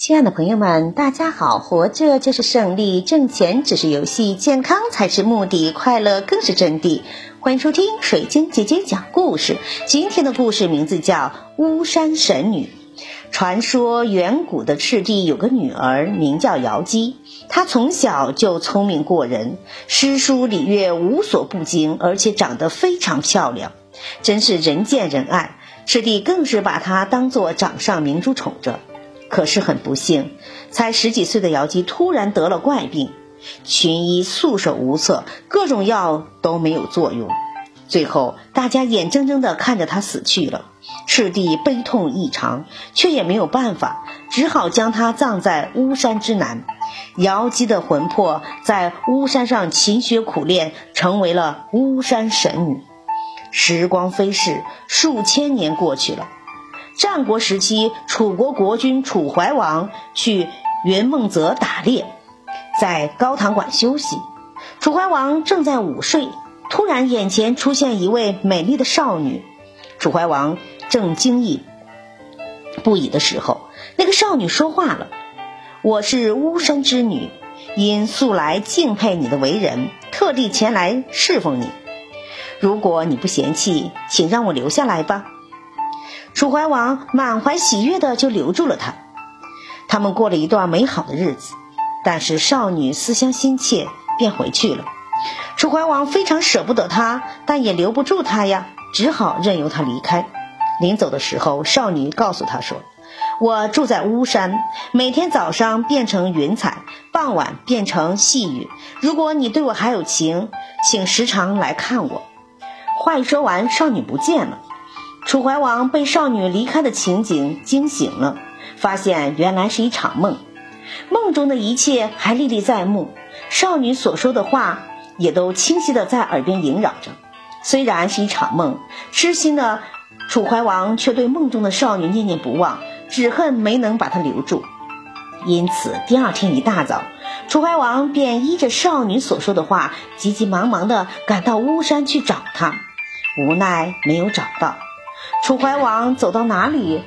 亲爱的朋友们，大家好！活着就是胜利，挣钱只是游戏，健康才是目的，快乐更是真谛。欢迎收听水晶姐姐讲故事。今天的故事名字叫《巫山神女》。传说远古的赤帝有个女儿，名叫瑶姬。她从小就聪明过人，诗书礼乐无所不精，而且长得非常漂亮，真是人见人爱。赤帝更是把她当做掌上明珠宠着。可是很不幸，才十几岁的瑶姬突然得了怪病，群医束手无策，各种药都没有作用。最后，大家眼睁睁地看着她死去了，赤帝悲痛异常，却也没有办法，只好将她葬在巫山之南。瑶姬的魂魄在巫山上勤学苦练，成为了巫山神女。时光飞逝，数千年过去了。战国时期，楚国国君楚怀王去云梦泽打猎，在高堂馆休息。楚怀王正在午睡，突然眼前出现一位美丽的少女。楚怀王正惊异不已的时候，那个少女说话了：“我是巫山之女，因素来敬佩你的为人，特地前来侍奉你。如果你不嫌弃，请让我留下来吧。”楚怀王满怀喜悦的就留住了她，他们过了一段美好的日子。但是少女思乡心切，便回去了。楚怀王非常舍不得她，但也留不住她呀，只好任由她离开。临走的时候，少女告诉他说：“我住在巫山，每天早上变成云彩，傍晚变成细雨。如果你对我还有情，请时常来看我。”话一说完，少女不见了。楚怀王被少女离开的情景惊醒了，发现原来是一场梦，梦中的一切还历历在目，少女所说的话也都清晰的在耳边萦绕着。虽然是一场梦，痴心的楚怀王却对梦中的少女念念不忘，只恨没能把她留住。因此，第二天一大早，楚怀王便依着少女所说的话，急急忙忙的赶到巫山去找她，无奈没有找到。楚怀王走到哪里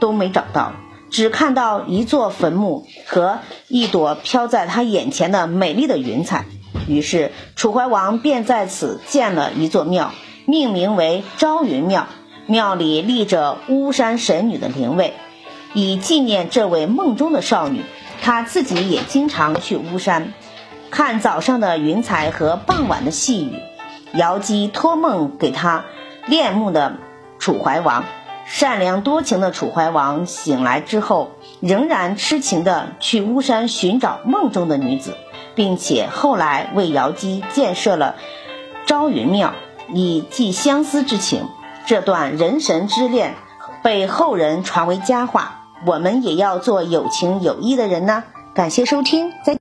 都没找到，只看到一座坟墓和一朵飘在他眼前的美丽的云彩。于是楚怀王便在此建了一座庙，命名为朝云庙。庙里立着巫山神女的灵位，以纪念这位梦中的少女。他自己也经常去巫山，看早上的云彩和傍晚的细雨。瑶姬托梦给他恋慕的。楚怀王善良多情的楚怀王醒来之后，仍然痴情的去巫山寻找梦中的女子，并且后来为瑶姬建设了朝云庙，以寄相思之情。这段人神之恋被后人传为佳话。我们也要做有情有义的人呢。感谢收听，再。